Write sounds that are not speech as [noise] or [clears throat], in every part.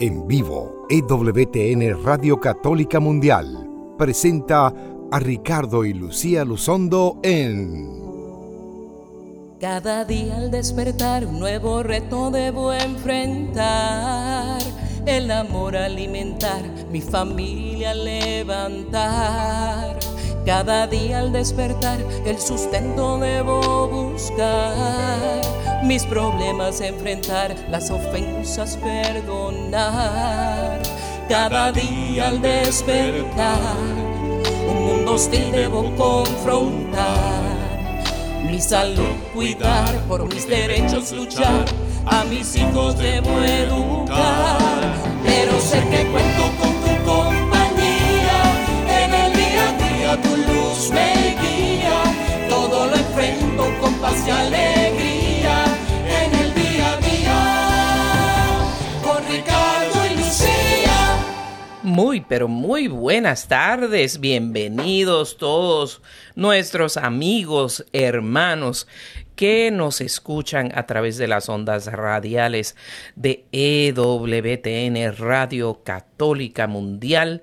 En vivo, EWTN Radio Católica Mundial presenta a Ricardo y Lucía Luzondo en... Cada día al despertar un nuevo reto debo enfrentar. El amor alimentar, mi familia levantar. Cada día al despertar el sustento debo buscar. Mis problemas enfrentar, las ofensas perdonar. Cada día al despertar un mundo hostil debo confrontar mi salud cuidar, por mis derechos luchar, a mis hijos debo educar, pero sé que cuento con Muy, pero muy buenas tardes, bienvenidos todos nuestros amigos, hermanos que nos escuchan a través de las ondas radiales de EWTN Radio Católica Mundial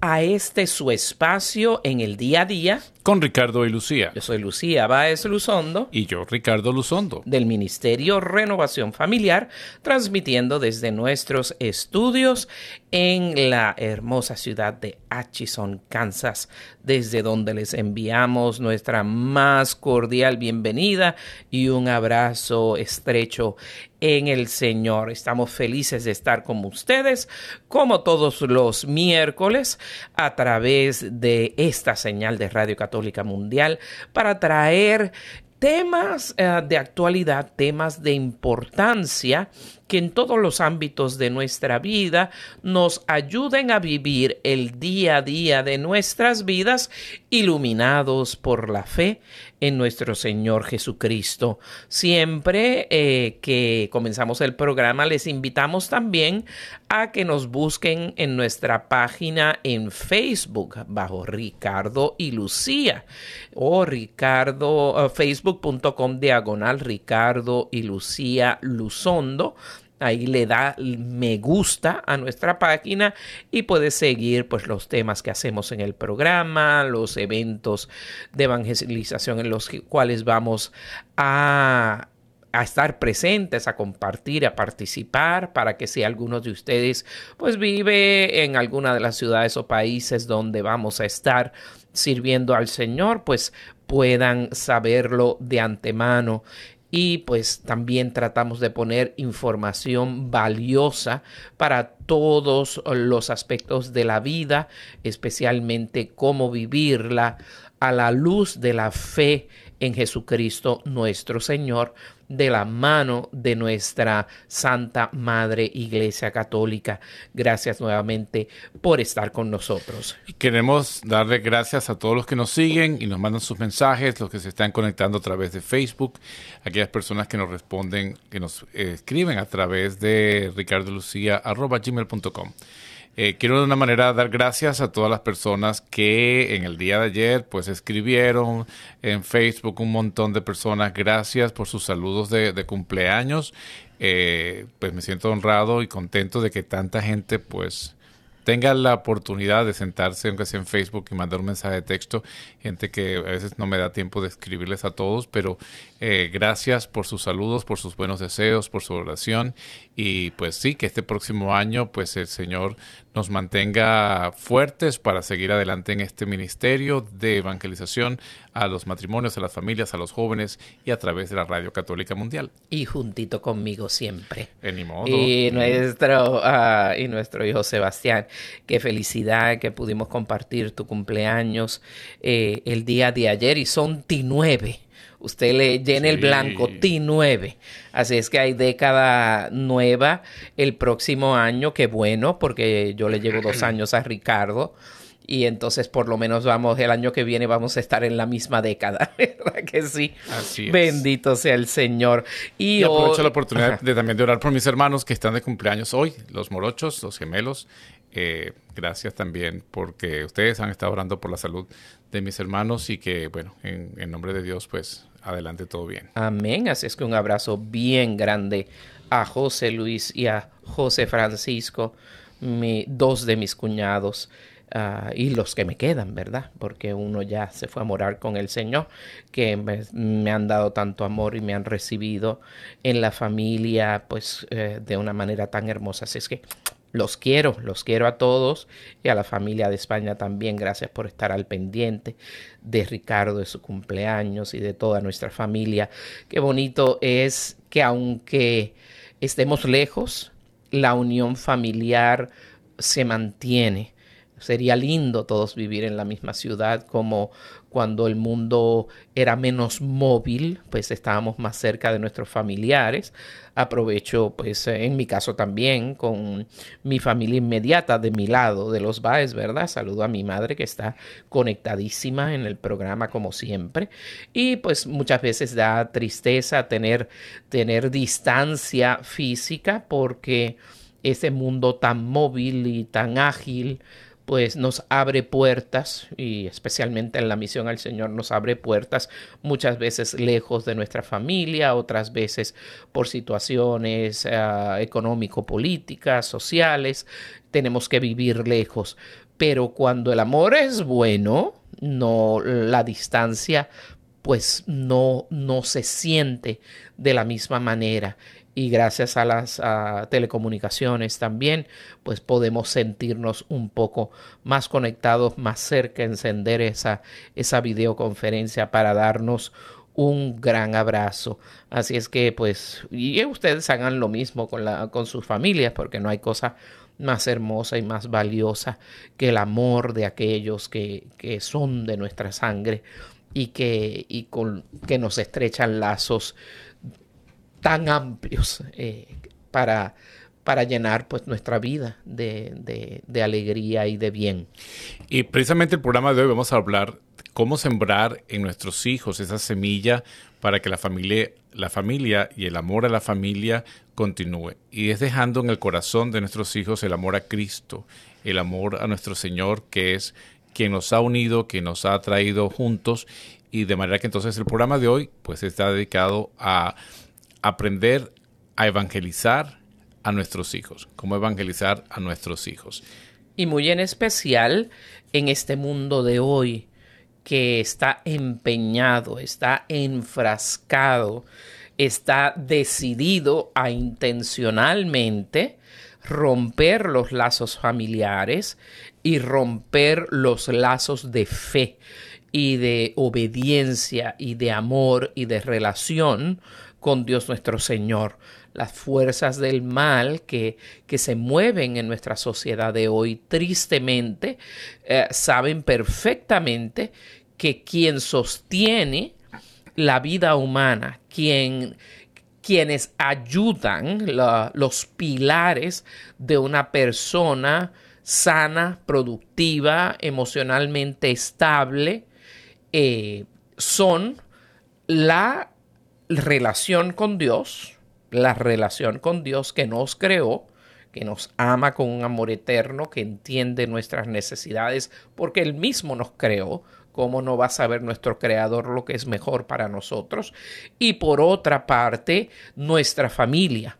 a este su espacio en el día a día. Con Ricardo y Lucía. Yo soy Lucía Báez Luzondo. Y yo, Ricardo Luzondo. Del Ministerio Renovación Familiar, transmitiendo desde nuestros estudios en la hermosa ciudad de Atchison, Kansas, desde donde les enviamos nuestra más cordial bienvenida y un abrazo estrecho en el Señor. Estamos felices de estar con ustedes, como todos los miércoles, a través de esta señal de Radio Católica Mundial, para traer temas uh, de actualidad, temas de importancia que en todos los ámbitos de nuestra vida nos ayuden a vivir el día a día de nuestras vidas iluminados por la fe en nuestro Señor Jesucristo. Siempre eh, que comenzamos el programa les invitamos también a que nos busquen en nuestra página en Facebook bajo Ricardo y Lucía o Ricardo uh, facebook.com diagonal Ricardo y Lucía Luzondo ahí le da me gusta a nuestra página y puede seguir pues los temas que hacemos en el programa, los eventos de evangelización en los cuales vamos a a estar presentes, a compartir, a participar, para que si alguno de ustedes pues vive en alguna de las ciudades o países donde vamos a estar sirviendo al Señor, pues puedan saberlo de antemano y pues también tratamos de poner información valiosa para todos los aspectos de la vida, especialmente cómo vivirla a la luz de la fe en Jesucristo nuestro Señor, de la mano de nuestra Santa Madre Iglesia Católica. Gracias nuevamente por estar con nosotros. Queremos darle gracias a todos los que nos siguen y nos mandan sus mensajes, los que se están conectando a través de Facebook, aquellas personas que nos responden, que nos eh, escriben a través de ricardolucia.gmail.com. Eh, quiero de una manera dar gracias a todas las personas que en el día de ayer pues escribieron en Facebook un montón de personas. Gracias por sus saludos de, de cumpleaños. Eh, pues me siento honrado y contento de que tanta gente pues tenga la oportunidad de sentarse, aunque sea en Facebook, y mandar un mensaje de texto. Gente que a veces no me da tiempo de escribirles a todos, pero eh, gracias por sus saludos, por sus buenos deseos, por su oración. Y pues sí, que este próximo año, pues el Señor nos mantenga fuertes para seguir adelante en este ministerio de evangelización a los matrimonios, a las familias, a los jóvenes y a través de la Radio Católica Mundial. Y juntito conmigo siempre. En ni modo. Y nuestro, uh, y nuestro hijo Sebastián. Qué felicidad que pudimos compartir tu cumpleaños eh, el día de ayer y son T9 usted le llena sí. el blanco T9. Así es que hay década nueva el próximo año, qué bueno, porque yo le llevo dos [clears throat] años a Ricardo. Y entonces por lo menos vamos, el año que viene vamos a estar en la misma década, [laughs] ¿verdad que sí? Así es. Bendito sea el Señor. Y, y aprovecho la oportunidad de también de orar por mis hermanos que están de cumpleaños hoy, los morochos, los gemelos. Eh, gracias también porque ustedes han estado orando por la salud de mis hermanos y que, bueno, en, en nombre de Dios, pues adelante todo bien. Amén. Así es que un abrazo bien grande a José Luis y a José Francisco, dos de mis cuñados, Ah, y los que me quedan, ¿verdad? Porque uno ya se fue a morar con el Señor, que me, han dado tanto amor y me han recibido en la familia, pues eh, de una manera tan hermosa. Así es que los quiero, los quiero a todos y a la familia de España también. Gracias por estar al pendiente de Ricardo, de su cumpleaños y de toda nuestra familia. Qué bonito es que aunque estemos lejos, la unión familiar se mantiene Sería lindo todos vivir en la misma ciudad como cuando el mundo era menos móvil, pues estábamos más cerca de nuestros familiares. Aprovecho, pues en mi caso también, con mi familia inmediata de mi lado, de los Baes, ¿verdad? Saludo a mi madre que está conectadísima en el programa como siempre. Y pues muchas veces da tristeza tener, tener distancia física porque ese mundo tan móvil y tan ágil, pues nos abre puertas y especialmente en la misión al Señor nos abre puertas muchas veces lejos de nuestra familia, otras veces por situaciones eh, económico-políticas, sociales, tenemos que vivir lejos. Pero cuando el amor es bueno, no la distancia pues no, no se siente de la misma manera y gracias a las telecomunicaciones también, pues podemos sentirnos un poco más conectados, más cerca, encender esa, esa videoconferencia para darnos un gran abrazo. Así es que, pues, y ustedes hagan lo mismo con, la, con sus familias, porque no hay cosa más hermosa y más valiosa que el amor de aquellos que, que son de nuestra sangre y que, y con, que nos estrechan lazos tan amplios eh, para, para llenar pues nuestra vida de, de, alegría y de bien. Y precisamente el programa de hoy vamos a hablar cómo sembrar en nuestros hijos esa semilla para que la familia, la familia y el amor a la familia continúe. Y es dejando en el corazón de nuestros hijos el amor a Cristo, el amor a nuestro Señor, que es quien nos ha unido, quien nos ha traído juntos. Y de manera que entonces el programa de hoy pues está dedicado a aprender a evangelizar a nuestros hijos, cómo evangelizar a nuestros hijos. Y muy en especial en este mundo de hoy que está empeñado, está enfrascado, está decidido a intencionalmente romper los lazos familiares y romper los lazos de fe y de obediencia y de amor y de relación con Dios nuestro Señor. Las fuerzas del mal que, que se mueven en nuestra sociedad de hoy, tristemente, eh, saben perfectamente que quien sostiene la vida humana, quien, quienes ayudan los pilares de una persona sana, productiva, emocionalmente estable, eh, son la relación con Dios, la relación con Dios que nos creó, que nos ama con un amor eterno, que entiende nuestras necesidades, porque Él mismo nos creó. ¿Cómo no va a saber nuestro creador lo que es mejor para nosotros? Y por otra parte, nuestra familia,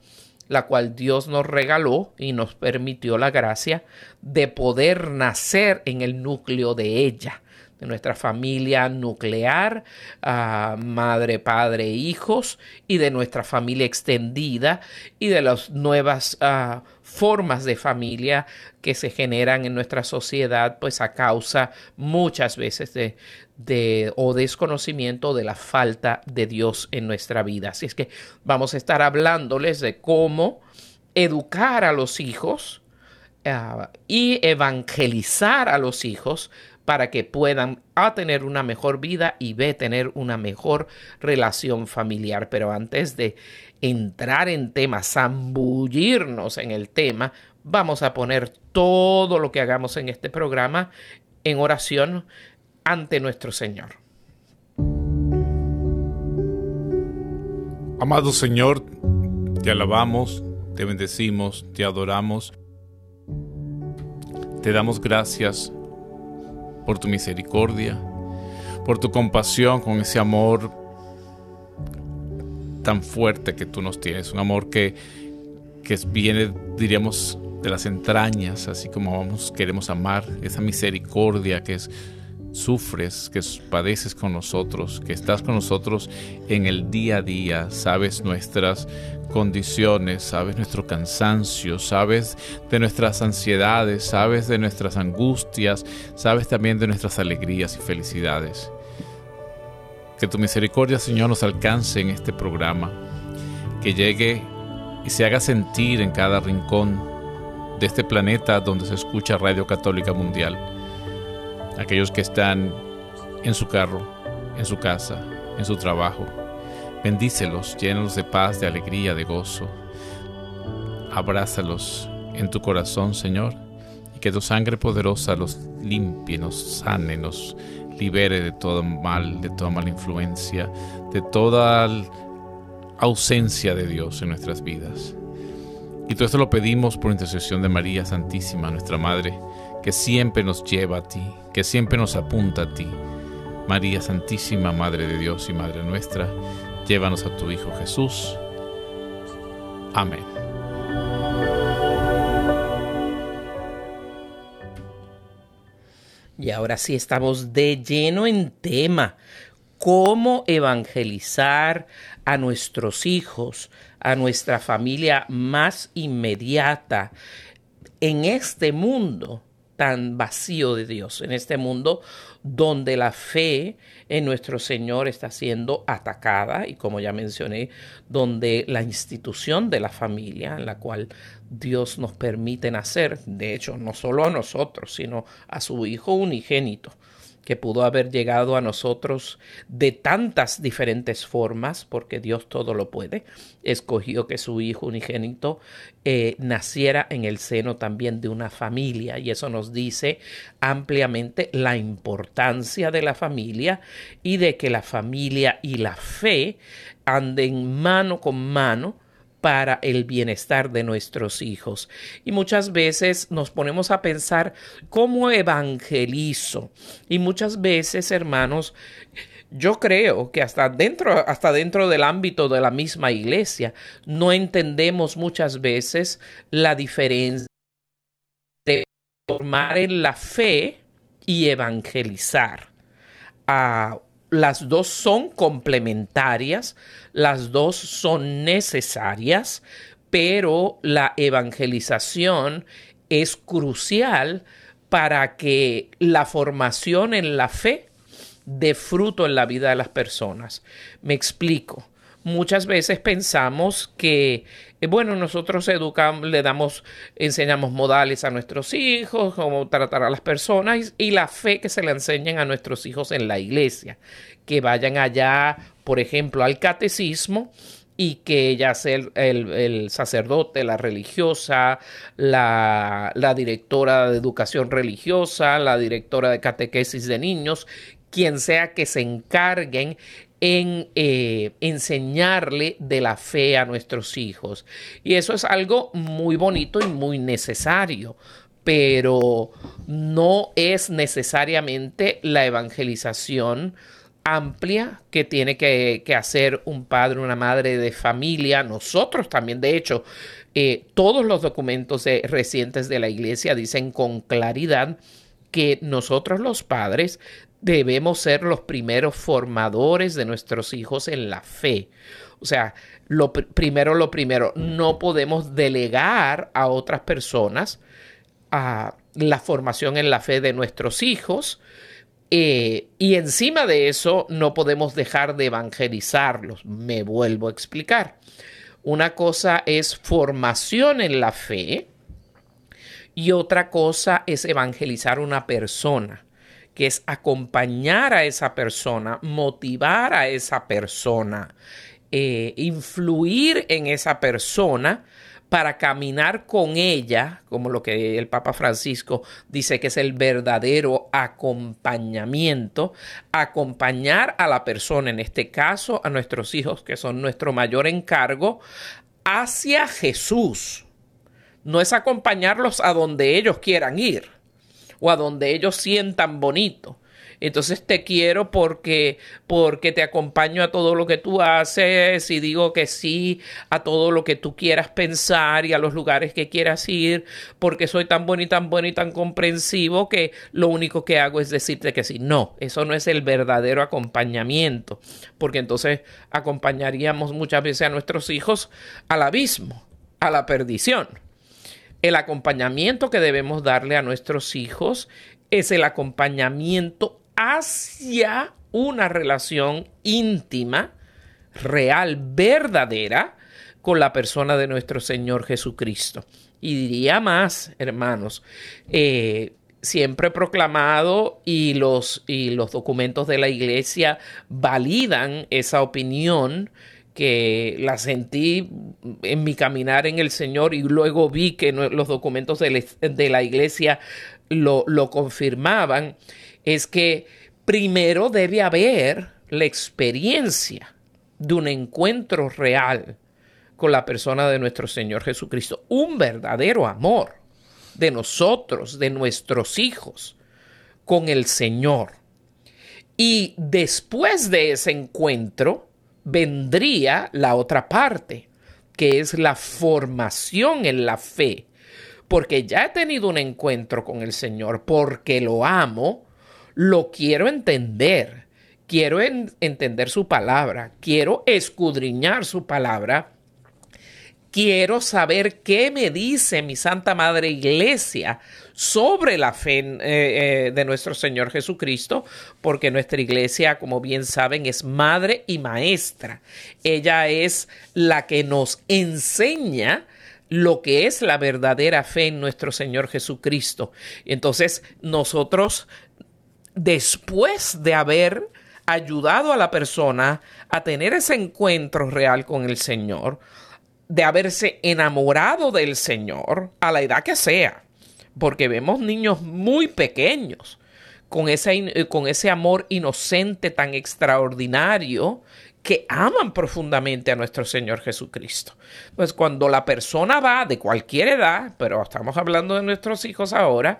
la cual Dios nos regaló y nos permitió la gracia de poder nacer en el núcleo de ella nuestra familia nuclear, madre, padre, hijos, y de nuestra familia extendida y de las nuevas ah, formas de familia que se generan en nuestra sociedad, pues a causa muchas veces de, de o desconocimiento de la falta de Dios en nuestra vida. Así es que vamos a estar hablándoles de cómo educar a los hijos ah, y evangelizar a los hijos para que puedan A tener una mejor vida y B tener una mejor relación familiar. Pero antes de entrar en tema, zambullirnos en el tema, vamos a poner todo lo que hagamos en este programa en oración ante nuestro Señor. Amado Señor, te alabamos, te bendecimos, te adoramos, te damos gracias por tu misericordia, por tu compasión, con ese amor tan fuerte que tú nos tienes, un amor que que viene, diríamos, de las entrañas, así como vamos, queremos amar, esa misericordia que es sufres, que padeces con nosotros, que estás con nosotros en el día a día, sabes nuestras condiciones, sabes nuestro cansancio, sabes de nuestras ansiedades, sabes de nuestras angustias, sabes también de nuestras alegrías y felicidades. Que tu misericordia, Señor, nos alcance en este programa, que llegue y se haga sentir en cada rincón de este planeta donde se escucha Radio Católica Mundial aquellos que están en su carro, en su casa, en su trabajo. Bendícelos, llénalos de paz, de alegría, de gozo. Abrázalos en tu corazón, Señor, y que tu sangre poderosa los limpie, nos sane, nos libere de todo mal, de toda mala influencia, de toda ausencia de Dios en nuestras vidas. Y todo esto lo pedimos por intercesión de María Santísima, nuestra Madre, que siempre nos lleva a ti, que siempre nos apunta a ti. María Santísima, Madre de Dios y Madre nuestra, llévanos a tu Hijo Jesús. Amén. Y ahora sí estamos de lleno en tema, cómo evangelizar a nuestros hijos, a nuestra familia más inmediata en este mundo tan vacío de Dios, en este mundo donde la fe en nuestro Señor está siendo atacada y como ya mencioné, donde la institución de la familia en la cual Dios nos permite nacer, de hecho, no solo a nosotros, sino a su Hijo unigénito, que pudo haber llegado a nosotros de tantas diferentes formas, porque Dios todo lo puede, escogió que su Hijo unigénito eh, naciera en el seno también de una familia, y eso nos dice ampliamente la importancia de la familia y de que la familia y la fe anden mano con mano para el bienestar de nuestros hijos. Y muchas veces nos ponemos a pensar cómo evangelizo. Y muchas veces, hermanos, yo creo que hasta dentro, hasta dentro del ámbito de la misma iglesia, no entendemos muchas veces la diferencia de formar en la fe y evangelizar. a las dos son complementarias, las dos son necesarias, pero la evangelización es crucial para que la formación en la fe dé fruto en la vida de las personas. Me explico. Muchas veces pensamos que eh, bueno, nosotros educamos, le damos, enseñamos modales a nuestros hijos, cómo tratar a las personas y, la fe que se le enseñan a nuestros hijos en la iglesia. Que vayan allá, por ejemplo, al catecismo y que ya sea el, sacerdote, la religiosa, la, la, directora de educación religiosa, la directora de catequesis de niños, quien sea que se encarguen en eh, enseñarle de la fe a nuestros hijos. Y eso es algo muy bonito y muy necesario, pero no es necesariamente la evangelización amplia que tiene que, hacer un padre, una madre de familia, nosotros también, de hecho, eh, todos los documentos recientes de la iglesia dicen con claridad que nosotros los padres debemos ser los primeros formadores de nuestros hijos en la fe. O sea, lo primero, lo primero, no podemos delegar a otras personas a la formación en la fe de nuestros hijos. Eh, y encima de eso, no podemos dejar de evangelizarlos. Me vuelvo a explicar. Una cosa es formación en la fe y otra cosa es evangelizar una persona que es acompañar a esa persona, motivar a esa persona, eh, influir en esa persona para caminar con ella, como lo que el Papa Francisco dice que es el verdadero acompañamiento, acompañar a la persona, en este caso a nuestros hijos, que son nuestro mayor encargo, hacia Jesús. No es acompañarlos a donde ellos quieran ir o a donde ellos sientan bonito. Entonces te quiero porque, porque te acompaño a todo lo que tú haces y digo que sí a todo lo que tú quieras pensar y a los lugares que quieras ir, porque soy tan bueno y tan bueno y tan comprensivo que lo único que hago es decirte que sí. No, eso no es el verdadero acompañamiento, porque entonces acompañaríamos muchas veces a nuestros hijos al abismo, a la perdición. El acompañamiento que debemos darle a nuestros hijos es el acompañamiento hacia una relación íntima, real, verdadera con la persona de nuestro Señor Jesucristo. Y diría más, hermanos, eh, siempre proclamado y los, y los documentos de la iglesia validan esa opinión que la sentí en mi caminar en el Señor y luego vi que los documentos de la iglesia lo, lo confirmaban, es que primero debe haber la experiencia de un encuentro real con la persona de nuestro Señor Jesucristo, un verdadero amor de nosotros, de nuestros hijos, con el Señor. Y después de ese encuentro vendría la otra parte, que es la formación en la fe, porque ya he tenido un encuentro con el Señor, porque lo amo, lo quiero entender, quiero entender su palabra, quiero escudriñar su palabra, quiero saber qué me dice mi Santa Madre Iglesia sobre la fe eh, eh, de nuestro Señor Jesucristo, porque nuestra iglesia, como bien saben, es madre y maestra. Ella es la que nos enseña lo que es la verdadera fe en nuestro Señor Jesucristo. Entonces nosotros, después de haber ayudado a la persona a tener ese encuentro real con el Señor, de haberse enamorado del Señor a la edad que sea, porque vemos niños muy pequeños con ese, con ese amor inocente tan extraordinario que aman profundamente a nuestro Señor Jesucristo. Pues cuando la persona va de cualquier edad, pero estamos hablando de nuestros hijos ahora,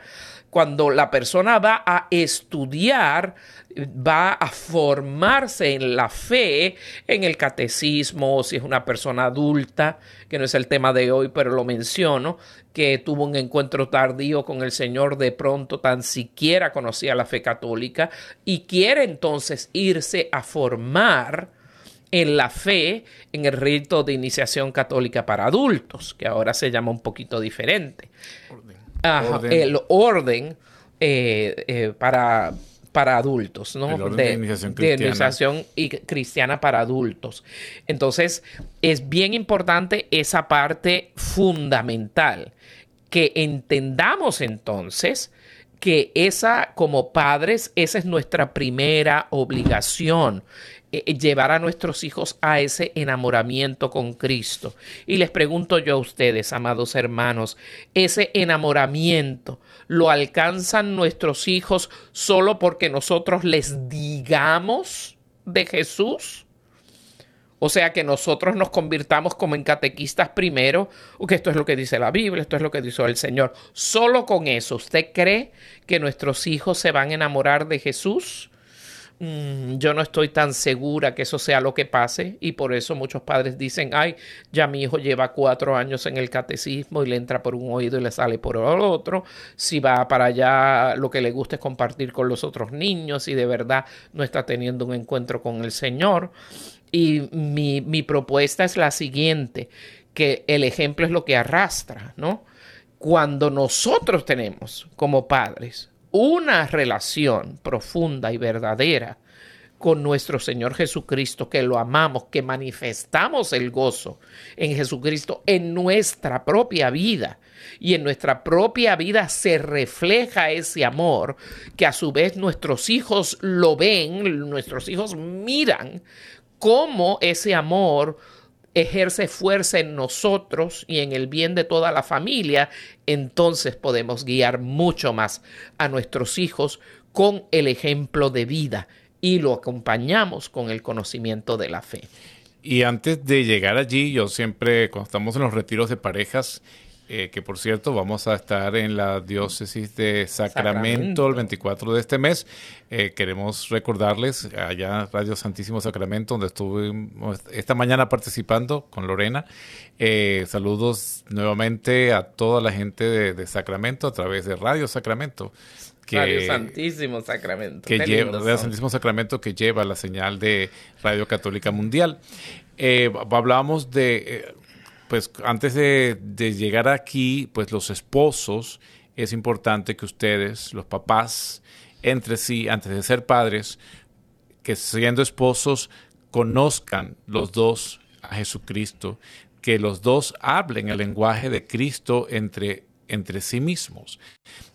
cuando la persona va a estudiar, va a formarse en la fe, en el catecismo, si es una persona adulta, que no es el tema de hoy, pero lo menciono, que tuvo un encuentro tardío con el Señor, de pronto tan siquiera conocía la fe católica y quiere entonces irse a formar en la fe en el rito de iniciación católica para adultos, que ahora se llama un poquito diferente. El orden eh, eh, para, para adultos, ¿no? de, iniciación cristiana. de iniciación y cristiana para adultos. Entonces, es bien importante esa parte fundamental, que entendamos entonces que esa, como padres, esa es nuestra primera obligación. Eh, eh, llevar a nuestros hijos a ese enamoramiento con Cristo. Y les pregunto yo a ustedes, amados hermanos, ese enamoramiento lo alcanzan nuestros hijos solo porque nosotros les digamos de Jesús? O sea, que nosotros nos convirtamos como en catequistas primero, que esto es lo que dice la Biblia, esto es lo que dice el Señor. Solo con eso, ¿usted cree que nuestros hijos se van a enamorar de Jesús? Mm, yo no estoy tan segura que eso sea lo que pase y por eso muchos padres dicen, ay, ya mi hijo lleva cuatro años en el catecismo y le entra por un oído y le sale por el otro, si va para allá lo que le gusta es compartir con los otros niños y de verdad no está teniendo un encuentro con el Señor. Y mi, mi propuesta es la siguiente, que el ejemplo es lo que arrastra, ¿no? Cuando nosotros tenemos como padres una relación profunda y verdadera con nuestro Señor Jesucristo, que lo amamos, que manifestamos el gozo en Jesucristo en nuestra propia vida. Y en nuestra propia vida se refleja ese amor que a su vez nuestros hijos lo ven, nuestros hijos miran cómo ese amor ejerce fuerza en nosotros y en el bien de toda la familia, entonces podemos guiar mucho más a nuestros hijos con el ejemplo de vida y lo acompañamos con el conocimiento de la fe. Y antes de llegar allí, yo siempre, cuando estamos en los retiros de parejas, eh, que por cierto vamos a estar en la diócesis de Sacramento, el 24 de este mes. Eh, queremos recordarles allá Radio Santísimo Sacramento, donde estuvimos esta mañana participando con Lorena. Eh, saludos nuevamente a toda la gente de, Sacramento a través de Radio Sacramento. Que, Radio Santísimo Sacramento. Que lleva, Radio Santísimo Sacramento que lleva la señal de Radio Católica Mundial. hablábamos de pues antes de, llegar aquí, pues los esposos, es importante que ustedes, los papás, entre sí, antes de ser padres, que siendo esposos, conozcan los dos a Jesucristo, que los dos hablen el lenguaje de Cristo entre, entre sí mismos,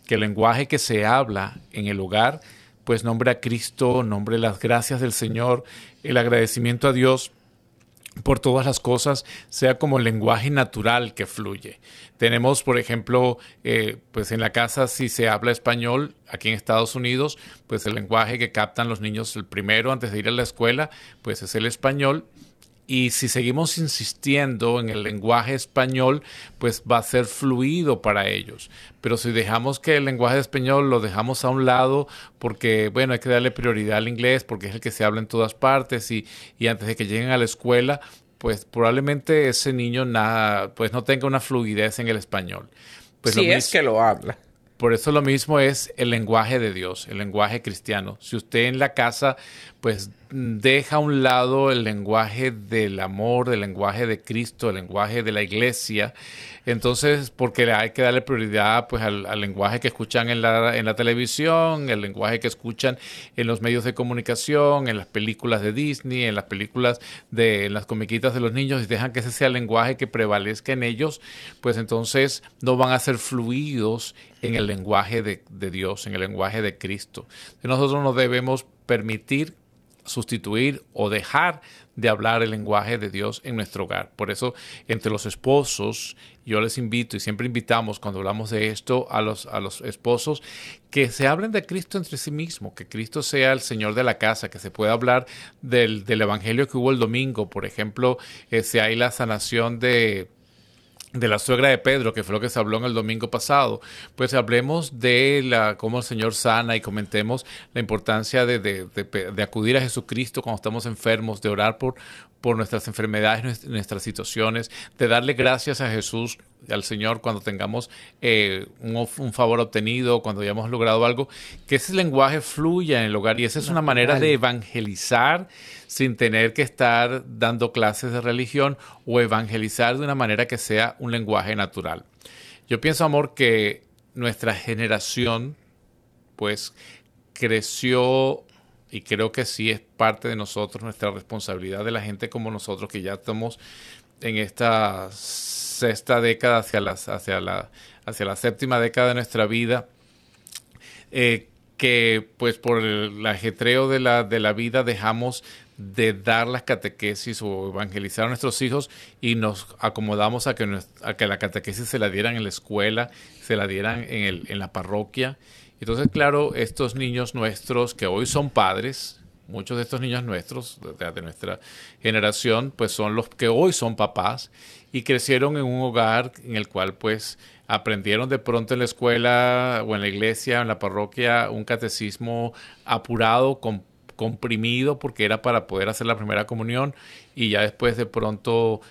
que el lenguaje que se habla en el hogar, pues nombre a Cristo, nombre las gracias del Señor, el agradecimiento a Dios por todas las cosas sea como el lenguaje natural que fluye. Tenemos, por ejemplo, eh, pues en la casa si se habla español, aquí en Estados Unidos, pues el lenguaje que captan los niños el primero antes de ir a la escuela, pues es el español y si seguimos insistiendo en el lenguaje español, pues va a ser fluido para ellos. Pero si dejamos que el lenguaje español lo dejamos a un lado, porque, bueno, hay que darle prioridad al inglés, porque es el que se habla en todas partes, y, y antes de que lleguen a la escuela, pues probablemente ese niño nada, pues no tenga una fluidez en el español. Pues si es que lo habla. Por eso lo mismo es el lenguaje de Dios, el lenguaje cristiano. Si usted en la casa pues deja a un lado el lenguaje del amor, el lenguaje de Cristo, el lenguaje de la iglesia. Entonces, porque hay que darle prioridad pues al, lenguaje que escuchan en la, en la televisión, el lenguaje que escuchan en los medios de comunicación, en las películas de Disney, en las películas de en las comiquitas de los niños, y dejan que ese sea el lenguaje que prevalezca en ellos, pues entonces no van a ser fluidos en el lenguaje de, de Dios, en el lenguaje de Cristo. Nosotros no debemos permitir sustituir o dejar de hablar el lenguaje de Dios en nuestro hogar. Por eso, entre los esposos, yo les invito y siempre invitamos cuando hablamos de esto a los, a los esposos que se hablen de Cristo entre sí mismos, que Cristo sea el Señor de la casa, que se pueda hablar del, Evangelio que hubo el domingo. Por ejemplo, eh, si hay la sanación de de la suegra de Pedro, que fue lo que se habló en el domingo pasado, pues hablemos de la, cómo el Señor sana y comentemos la importancia de, de, de, acudir a Jesucristo cuando estamos enfermos, de orar por, por nuestras enfermedades, nuestras situaciones, de darle gracias a Jesús, al Señor cuando tengamos eh, un, favor obtenido, cuando hayamos logrado algo, que ese lenguaje fluya en el hogar y esa es una manera de evangelizar sin tener que estar dando clases de religión o evangelizar de una manera que sea un lenguaje natural. Yo pienso, amor, que nuestra generación pues creció y creo que sí es parte de nosotros, nuestra responsabilidad de la gente como nosotros, que ya estamos en esta sexta década hacia, las, hacia, la, hacia la séptima década de nuestra vida, eh, que pues por el ajetreo de la, de la vida dejamos de dar las catequesis o evangelizar a nuestros hijos y nos acomodamos a que, a que la catequesis se la dieran en la escuela, se la dieran en, el, en la parroquia. Entonces, claro, estos niños nuestros que hoy son padres, muchos de estos niños nuestros, de, nuestra generación, pues son los que hoy son papás y crecieron en un hogar en el cual pues aprendieron de pronto en la escuela o en la iglesia en la parroquia un catecismo apurado, comprimido, porque era para poder hacer la primera comunión y ya después de pronto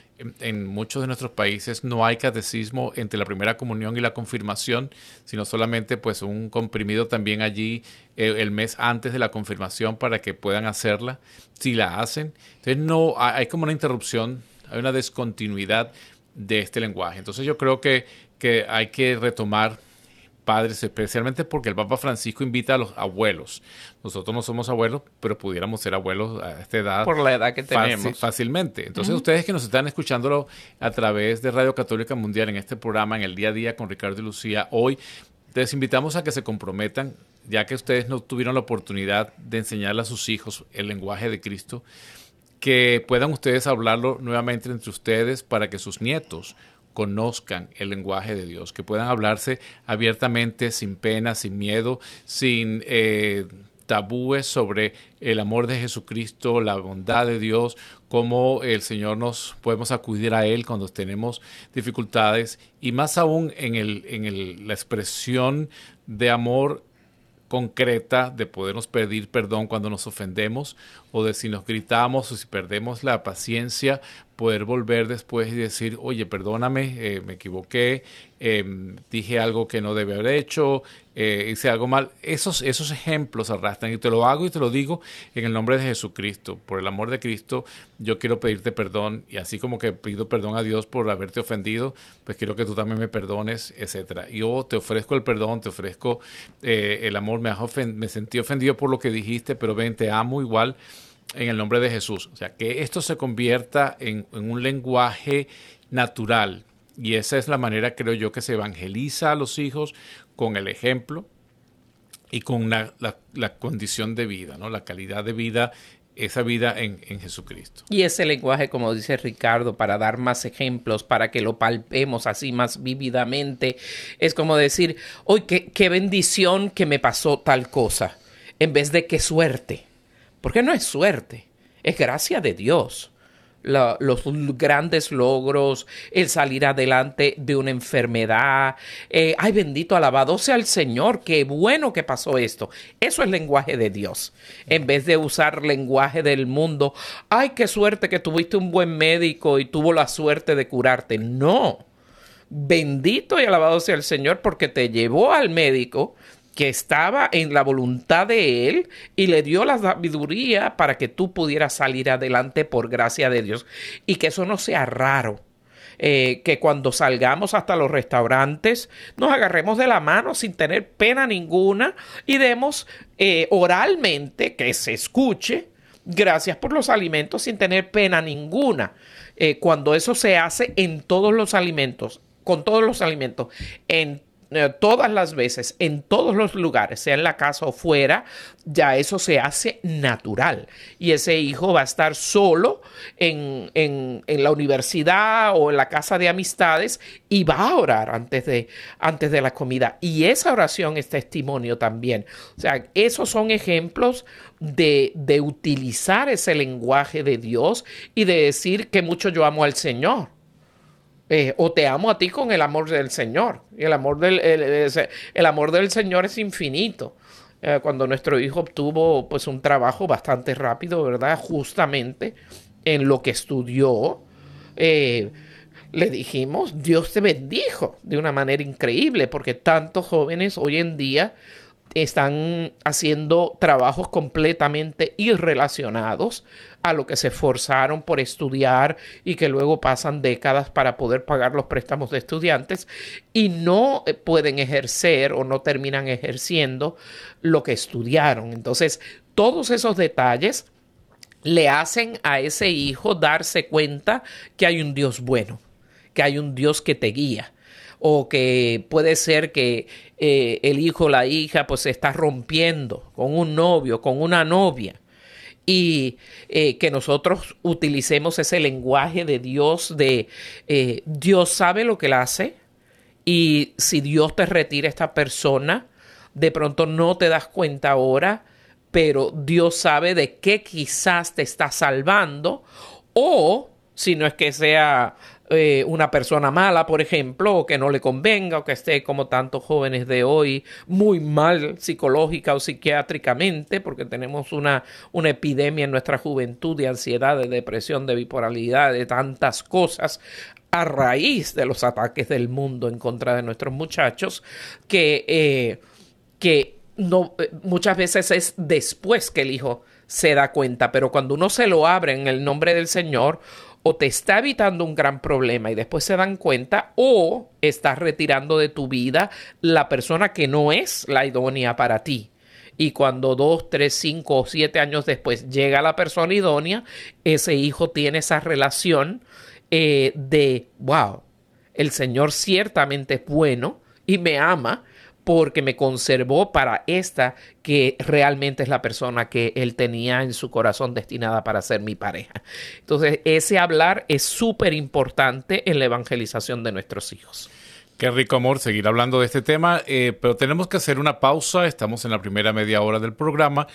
en, muchos de nuestros países no hay catecismo entre la primera comunión y la confirmación, sino solamente pues un comprimido también allí eh, el mes antes de la confirmación para que puedan hacerla, si la hacen. Entonces no hay como una interrupción, hay una descontinuidad de este lenguaje. Entonces yo creo que, que hay que retomar padres, especialmente porque el Papa Francisco invita a los abuelos. Nosotros no somos abuelos, pero pudiéramos ser abuelos a esta edad. Por la edad que tenemos. fácilmente. Entonces, ustedes que nos están escuchándolo a través de Radio Católica Mundial en este programa, en el día a día con Ricardo y Lucía, hoy les invitamos a que se comprometan, ya que ustedes no tuvieron la oportunidad de enseñarle a sus hijos el lenguaje de Cristo, que puedan ustedes hablarlo nuevamente entre ustedes para que sus nietos conozcan el lenguaje de Dios, que puedan hablarse abiertamente, sin pena, sin miedo, sin, eh, tabúes sobre el amor de Jesucristo, la bondad de Dios, cómo el Señor nos podemos acudir a Él cuando tenemos dificultades y más aún en, el, en la expresión de amor concreta de podernos pedir perdón cuando nos ofendemos o de si nos gritamos o si perdemos la paciencia, poder volver después y decir, oye, perdóname, eh, me equivoqué, em, dije algo que no debe haber hecho, eh, hice algo mal. Esos, esos ejemplos arrastran y te lo hago y te lo digo en el nombre de Jesucristo. Por el amor de Cristo, yo quiero pedirte perdón y así como que pido perdón a Dios por haberte ofendido, pues quiero que tú también me perdones, etcétera. Yo te ofrezco el perdón, te ofrezco eh, el amor, me, me sentí ofendido por lo que dijiste, pero ven, te amo igual en el nombre de Jesús. O sea, que esto se convierta en, un lenguaje natural. Y esa es la manera, creo yo, que se evangeliza a los hijos con el ejemplo y con la, condición de vida, ¿no? la calidad de vida, esa vida en, Jesucristo. Y ese lenguaje, como dice Ricardo, para dar más ejemplos, para que lo palpemos así más vívidamente, es como decir, hoy qué bendición que me pasó tal cosa, en vez de qué suerte. Porque no es suerte, es gracia de Dios. los grandes logros, el salir adelante de una enfermedad. Eh, ay, bendito, alabado sea el Señor, qué bueno que pasó esto. Eso es lenguaje de Dios. En vez de usar lenguaje del mundo, ay, qué suerte que tuviste un buen médico y tuvo la suerte de curarte. No. Bendito y alabado sea el Señor porque te llevó al médico, que estaba en la voluntad de Él y le dio la sabiduría para que tú pudieras salir adelante por gracia de Dios y que eso no sea raro. Eh, que cuando salgamos hasta los restaurantes nos agarremos de la mano sin tener pena ninguna y demos eh, oralmente que se escuche gracias por los alimentos sin tener pena ninguna. Eh, cuando eso se hace en todos los alimentos, con todos los alimentos, en eh, todas las veces, en todos los lugares, sea en la casa o fuera, ya eso se hace natural. Y ese hijo va a estar solo en, en, la universidad o en la casa de amistades y va a orar antes de, antes de la comida. Y esa oración es testimonio también. O sea, esos son ejemplos de, de utilizar ese lenguaje de Dios y de decir que mucho yo amo al Señor. Eh, o te amo a ti con el amor del Señor. El amor del, el, amor del Señor es infinito. Eh, cuando nuestro hijo obtuvo pues un trabajo bastante rápido, ¿verdad? Justamente en lo que estudió, eh, le dijimos, Dios te bendijo de una manera increíble, porque tantos jóvenes hoy en día están haciendo trabajos completamente irrelacionados a lo que se esforzaron por estudiar y que luego pasan décadas para poder pagar los préstamos de estudiantes y no eh, pueden ejercer o no terminan ejerciendo lo que estudiaron. Entonces, todos esos detalles le hacen a ese hijo darse cuenta que hay un Dios bueno, que hay un Dios que te guía o que puede ser que eh, el hijo o la hija pues se está rompiendo con un novio, con una novia. Y eh, que nosotros utilicemos ese lenguaje de Dios de eh, Dios sabe lo que él hace y si Dios te retira esta persona, de pronto no te das cuenta ahora, pero Dios sabe de qué quizás te está salvando o si no es que sea eh, una persona mala, por ejemplo, o que no le convenga, o que esté como tantos jóvenes de hoy muy mal psicológica o psiquiátricamente, porque tenemos una, una epidemia en nuestra juventud de ansiedad, de depresión, de bipolaridad, de tantas cosas a raíz de los ataques del mundo en contra de nuestros muchachos, que, eh, que no, eh, muchas veces es después que el hijo se da cuenta, pero cuando uno se lo abre en el nombre del Señor, o te está evitando un gran problema y después se dan cuenta o estás retirando de tu vida la persona que no es la idónea para ti. Y cuando dos, tres, cinco o siete años después llega la persona idónea, ese hijo tiene esa relación eh, de, wow, el Señor ciertamente es bueno y me ama porque me conservó para esta que realmente es la persona que él tenía en su corazón destinada para ser mi pareja. Entonces, ese hablar es súper importante en la evangelización de nuestros hijos. Qué rico amor seguir hablando de este tema, eh, pero tenemos que hacer una pausa. Estamos en la primera media hora del programa.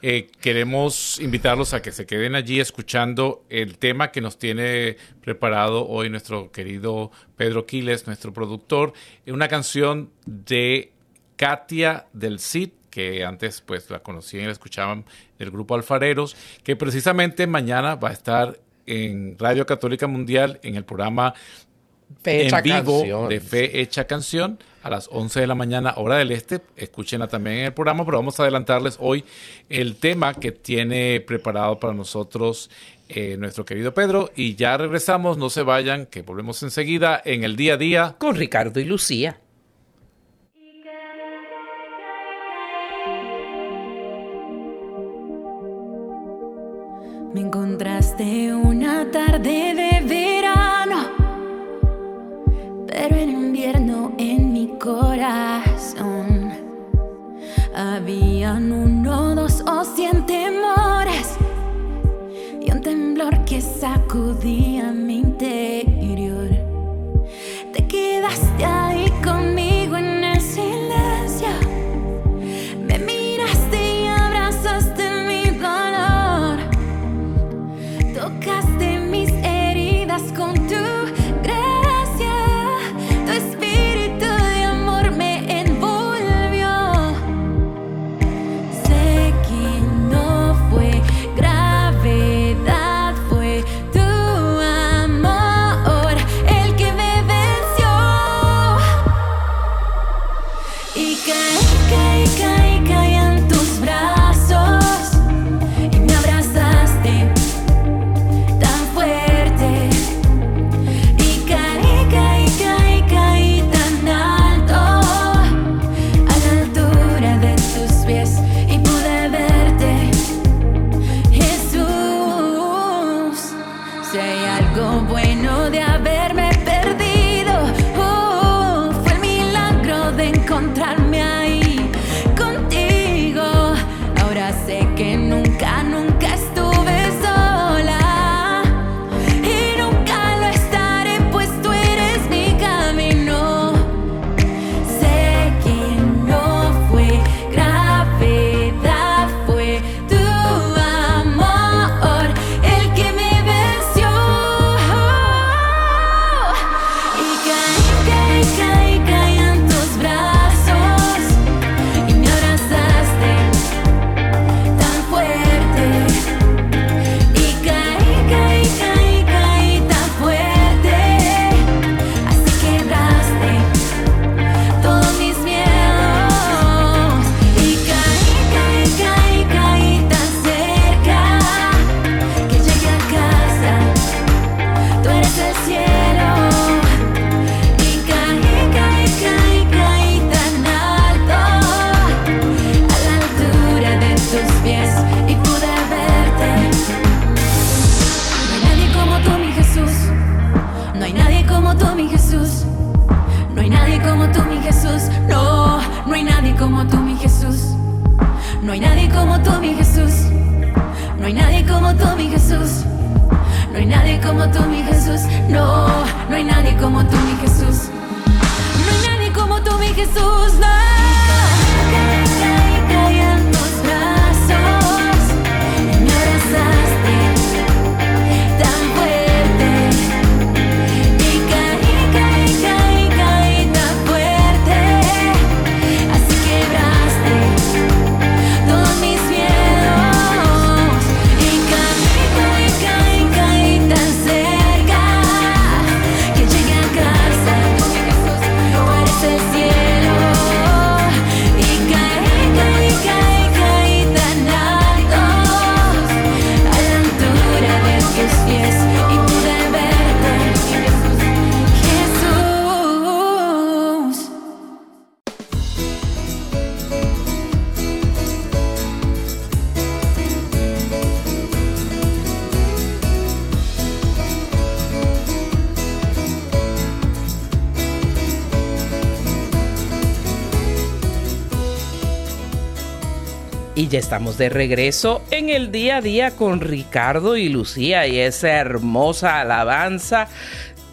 Eh, queremos invitarlos a que se queden allí escuchando el tema que nos tiene preparado hoy nuestro querido Pedro Quiles, nuestro productor. Una canción de Katia del Cid que antes pues la conocían y la escuchaban del grupo Alfareros, que precisamente mañana va a estar en Radio Católica Mundial en el programa en vivo de Fe Hecha Canción a las 11 de la mañana, hora del este. Escúchenla también en el programa, pero vamos a adelantarles hoy el tema que tiene preparado para nosotros eh, nuestro querido Pedro. Y ya regresamos, no se vayan, que volvemos enseguida en el día a día con Ricardo y Lucía. Me encontraste una tarde de verano pero en invierno en mi corazón habían uno, dos o cien temores y un temblor que sacudía mi interior. Ya estamos de regreso en el día a día con Ricardo y Lucía y esa hermosa alabanza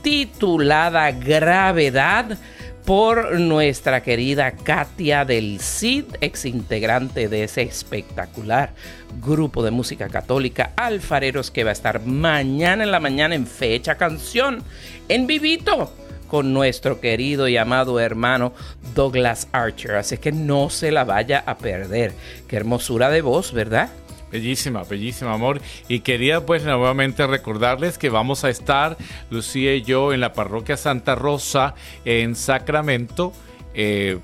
titulada Gravedad por nuestra querida Katia del Cid, ex integrante de ese espectacular grupo de música católica Alfareros que va a estar mañana en la mañana en fecha canción en vivito con nuestro querido y amado hermano Douglas Archer. Así que no se la vaya a perder. Qué hermosura de voz, ¿verdad? Bellísima, bellísima, amor. Y quería pues nuevamente recordarles que vamos a estar, Lucía y yo, en la parroquia Santa Rosa, en Sacramento. Eh,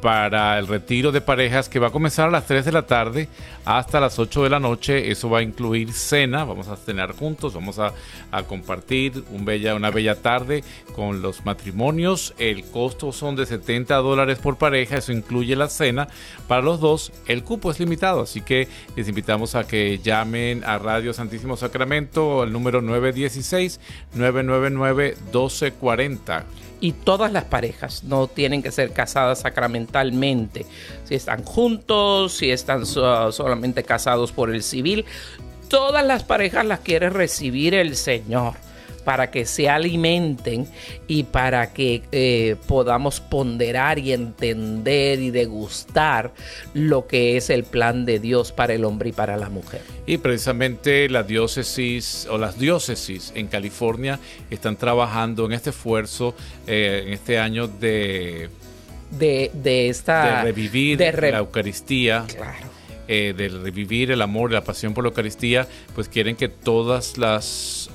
para el retiro de parejas que va a comenzar a las 3 de la tarde hasta las 8 de la noche. Eso va a incluir cena, vamos a cenar juntos, vamos a, compartir un bella, una bella tarde con los matrimonios. El costo son de 70 dólares por pareja, eso incluye la cena para los dos. El cupo es limitado, así que les invitamos a que llamen a Radio Santísimo Sacramento al número 916 999 1240 y todas las parejas no tienen que ser casadas sacramentalmente. Si están juntos, si están solamente casados por el civil, todas las parejas las quiere recibir el Señor para que se alimenten y para que eh, podamos ponderar y entender y degustar lo que es el plan de Dios para el hombre y para la mujer. Y precisamente la diócesis o las diócesis en California están trabajando en este esfuerzo eh, en este año de de, esta de revivir la Eucaristía. Eh, de revivir el amor la pasión por la Eucaristía, pues quieren que todas las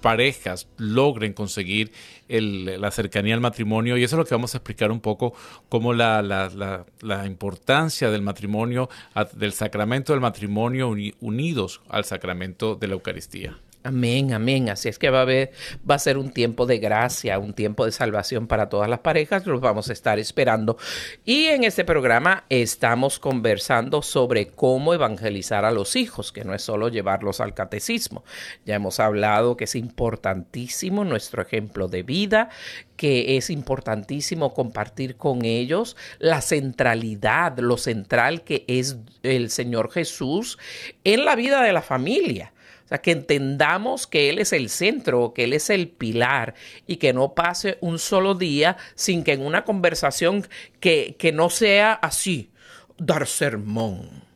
parejas logren conseguir la cercanía al matrimonio y eso es lo que vamos a explicar un poco cómo la, la, importancia del matrimonio, del sacramento del matrimonio unidos al sacramento de la Eucaristía. Amén, amén. Así es que va a, haber, va a ser un tiempo de gracia, un tiempo de salvación para todas las parejas. Los vamos a estar esperando. Y en este programa estamos conversando sobre cómo evangelizar a los hijos, que no es solo llevarlos al catecismo. Ya hemos hablado que es importantísimo nuestro ejemplo de vida, que es importantísimo compartir con ellos la centralidad, lo central que es el Señor Jesús en la vida de la familia. O sea, que entendamos que Él es el centro, que Él es el pilar y que no pase un solo día sin que en una conversación que, que no sea así, dar sermón.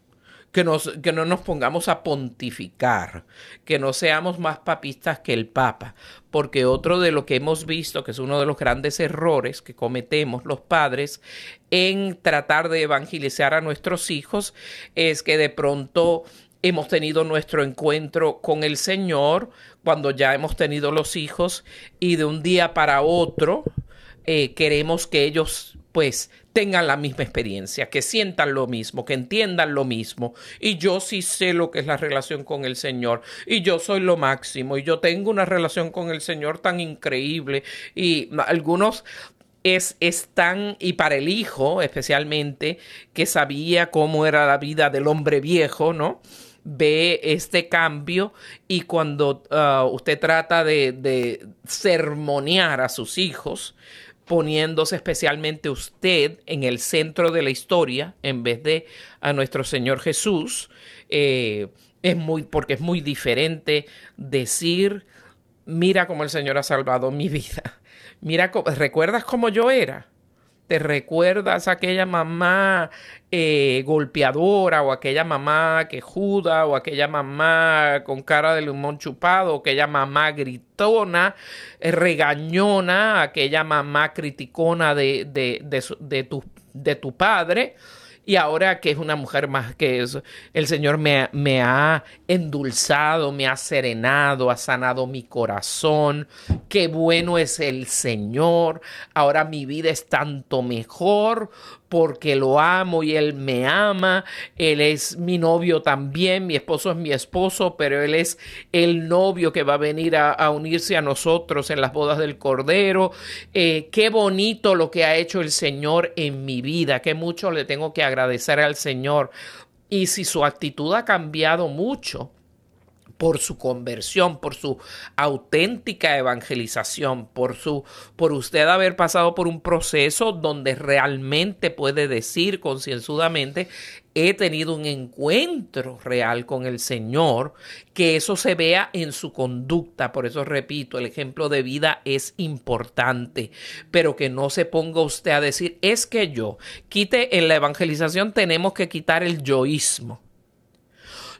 Que, nos, que, no nos pongamos a pontificar, que no seamos más papistas que el Papa, porque otro de lo que hemos visto, que es uno de los grandes errores que cometemos los padres en tratar de evangelizar a nuestros hijos, es que de pronto hemos tenido nuestro encuentro con el Señor, cuando ya hemos tenido los hijos y de un día para otro eh, queremos que ellos pues tengan la misma experiencia, que sientan lo mismo, que entiendan lo mismo. Y yo sí sé lo que es la relación con el Señor. Y yo soy lo máximo. Y yo tengo una relación con el Señor tan increíble. Y algunos es, es, tan, y para el hijo especialmente, que sabía cómo era la vida del hombre viejo, ¿no? Ve este cambio y cuando uh, usted trata de, sermonear a sus hijos, poniéndose especialmente usted en el centro de la historia en vez de a nuestro Señor Jesús, eh, es muy, porque es muy diferente decir, mira cómo el Señor ha salvado mi [laughs] vida, mira, ¿recuerdas cómo yo era? ¿Te recuerdas aquella mamá eh, golpeadora o aquella mamá quejuda o aquella mamá con cara de limón chupado o aquella mamá gritona, eh, regañona, aquella mamá criticona de, de, de, tu, de tu padre? Y ahora que es una mujer más que eso, el Señor me, me, ha endulzado, me ha serenado, ha sanado mi corazón, qué bueno es el Señor, ahora mi vida es tanto mejor porque lo amo y él me ama. Él es mi novio también, mi esposo es mi esposo, pero él es el novio que va a venir a, unirse a nosotros en las bodas del Cordero. Eh, qué bonito lo que ha hecho el Señor en mi vida, qué mucho le tengo que agradecer al Señor. Y si su actitud ha cambiado mucho, por su conversión, por su auténtica evangelización, por su por usted haber pasado por un proceso donde realmente puede decir concienzudamente he tenido un encuentro real con el Señor, que eso se vea en su conducta. Por eso repito, el ejemplo de vida es importante, pero que no se ponga usted a decir, es que yo, quite en la evangelización tenemos que quitar el yoísmo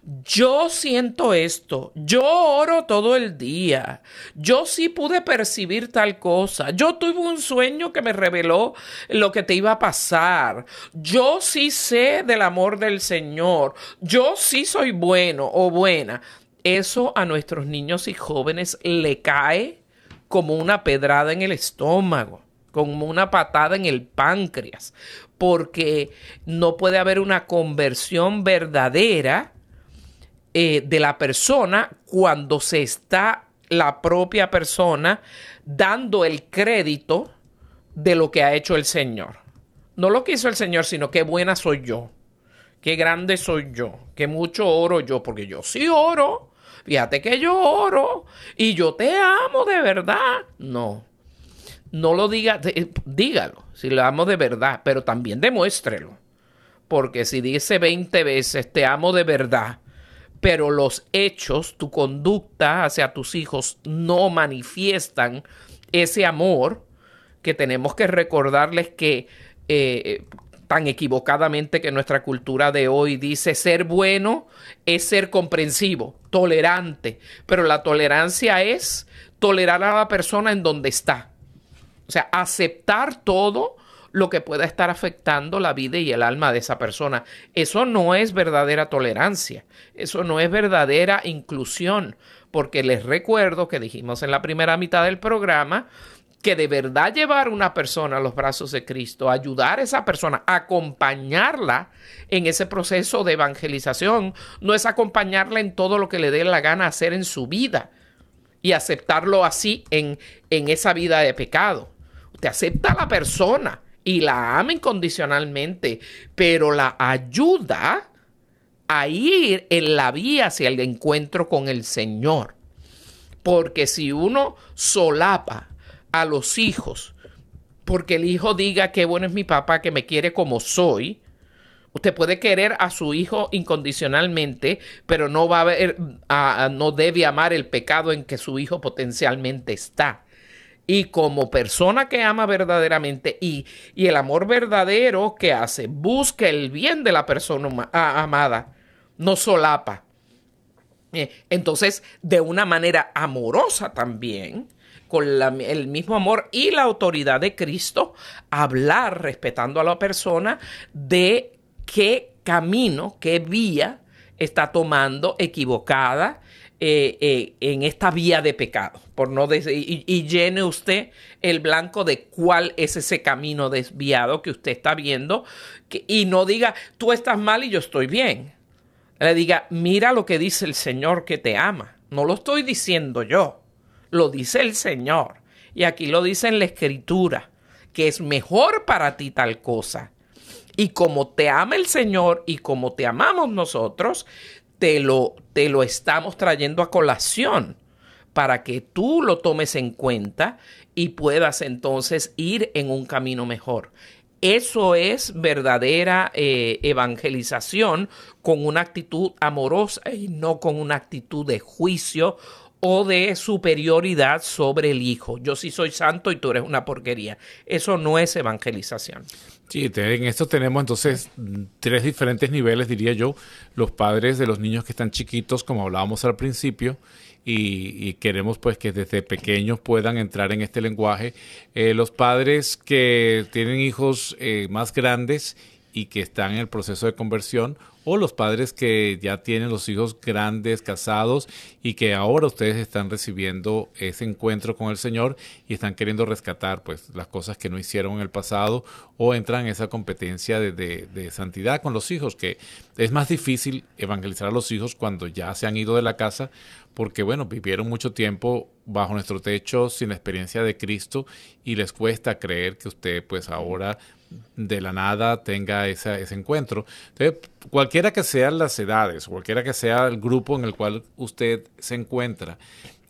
yo siento esto, yo oro todo el día, yo sí pude percibir tal cosa, yo tuve un sueño que me reveló lo que te iba a pasar, yo sí sé del amor del Señor, yo sí soy bueno o buena. Eso a nuestros niños y jóvenes le cae como una pedrada en el estómago como una patada en el páncreas, porque no puede haber una conversión verdadera eh, de la persona cuando se está la propia persona dando el crédito de lo que ha hecho el Señor. No lo que hizo el Señor, sino qué buena soy yo, qué grande soy yo, qué mucho oro yo, porque yo sí oro. Fíjate que yo oro y yo te amo de verdad. No, no lo diga, dígalo, si lo amo de verdad, pero también demuéstrelo. Porque si dice 20 veces te amo de verdad, pero los hechos, tu conducta hacia tus hijos no manifiestan ese amor que tenemos que recordarles que eh, tan equivocadamente que nuestra cultura de hoy dice ser bueno es ser comprensivo, tolerante, pero la tolerancia es tolerar a la persona en donde está. O sea, aceptar todo lo que pueda estar afectando la vida y el alma de esa persona. Eso no es verdadera tolerancia, eso no es verdadera inclusión, porque les recuerdo que dijimos en la primera mitad del programa que de verdad llevar una persona a los brazos de Cristo, ayudar a esa persona, acompañarla en ese proceso de evangelización, no es acompañarla en todo lo que le dé la gana hacer en su vida y aceptarlo así en, en esa vida de pecado. Usted acepta a la persona y la ama incondicionalmente, pero la ayuda a ir en la vía hacia el encuentro con el Señor. Porque si uno solapa a los hijos, porque el hijo diga que bueno es mi papá que me quiere como soy, Usted puede querer a su hijo incondicionalmente, pero no va a ver, no debe amar el pecado en que su hijo potencialmente está y como persona que ama verdaderamente y, el amor verdadero que hace, busca el bien de la persona amada, no solapa. Eh, entonces, de una manera amorosa también, con el mismo amor y la autoridad de Cristo, hablar respetando a la persona de qué camino, qué vía está tomando equivocada eh, eh, en esta vía de pecado, por no y, llene usted el blanco de cuál es ese camino desviado que usted está viendo y no diga tú estás mal y yo estoy bien. Le diga, mira lo que dice el Señor que te ama. No lo estoy diciendo yo, lo dice el Señor. Y aquí lo dice en la Escritura, que es mejor para ti tal cosa. Y como te ama el Señor y como te amamos nosotros, te lo, te lo estamos trayendo a colación para que tú lo tomes en cuenta y puedas entonces ir en un camino mejor. Eso es verdadera eh, evangelización con una actitud amorosa y no con una actitud de juicio o de superioridad sobre el hijo. Yo sí soy santo y tú eres una porquería. Eso no es evangelización. Sí, en esto tenemos entonces tres diferentes niveles, diría yo. Los padres de los niños que están chiquitos, como hablábamos al principio, y, queremos pues que desde pequeños puedan entrar en este lenguaje. Eh, los padres que tienen hijos eh, más grandes y que están en el proceso de conversión o los padres que ya tienen los hijos grandes, casados y que ahora ustedes están recibiendo ese encuentro con el Señor y están queriendo rescatar pues las cosas que no hicieron en el pasado o entran en esa competencia de, de santidad con los hijos, que es más difícil evangelizar a los hijos cuando ya se han ido de la casa porque bueno, vivieron mucho tiempo bajo nuestro techo sin la experiencia de Cristo y les cuesta creer que usted pues ahora de la nada tenga ese encuentro. Entonces, cualquiera que sean las edades, cualquiera que sea el grupo en el cual usted se encuentra,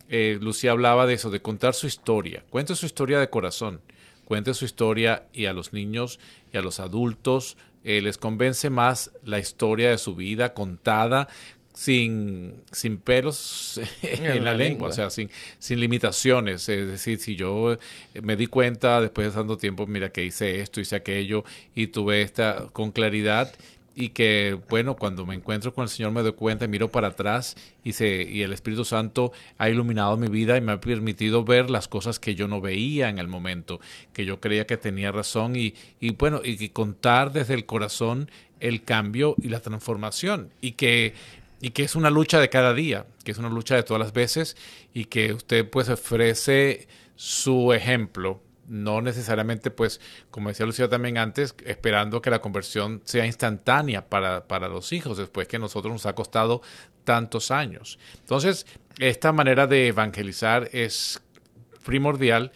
eh, Lucía hablaba de eso, de contar su historia. Cuente su historia de corazón, cuente su historia y a los niños y a los adultos eh, les convence más la historia de su vida contada sin, sin pelos [laughs] en, la, lengua, o sea, sin, sin limitaciones. Es decir, si yo me di cuenta después de tanto tiempo, mira que hice esto, hice aquello y tuve esta con claridad y que, bueno, cuando me encuentro con el Señor me doy cuenta y miro para atrás y, se, y el Espíritu Santo ha iluminado mi vida y me ha permitido ver las cosas que yo no veía en el momento, que yo creía que tenía razón y, y bueno, y contar desde el corazón el cambio y la transformación y que, y que es una lucha de cada día, que es una lucha de todas las veces y que usted pues ofrece su ejemplo no necesariamente, pues, como decía Lucía también antes, esperando que la conversión sea instantánea para, para los hijos, después que a nosotros nos ha costado tantos años. Entonces, esta manera de evangelizar es primordial.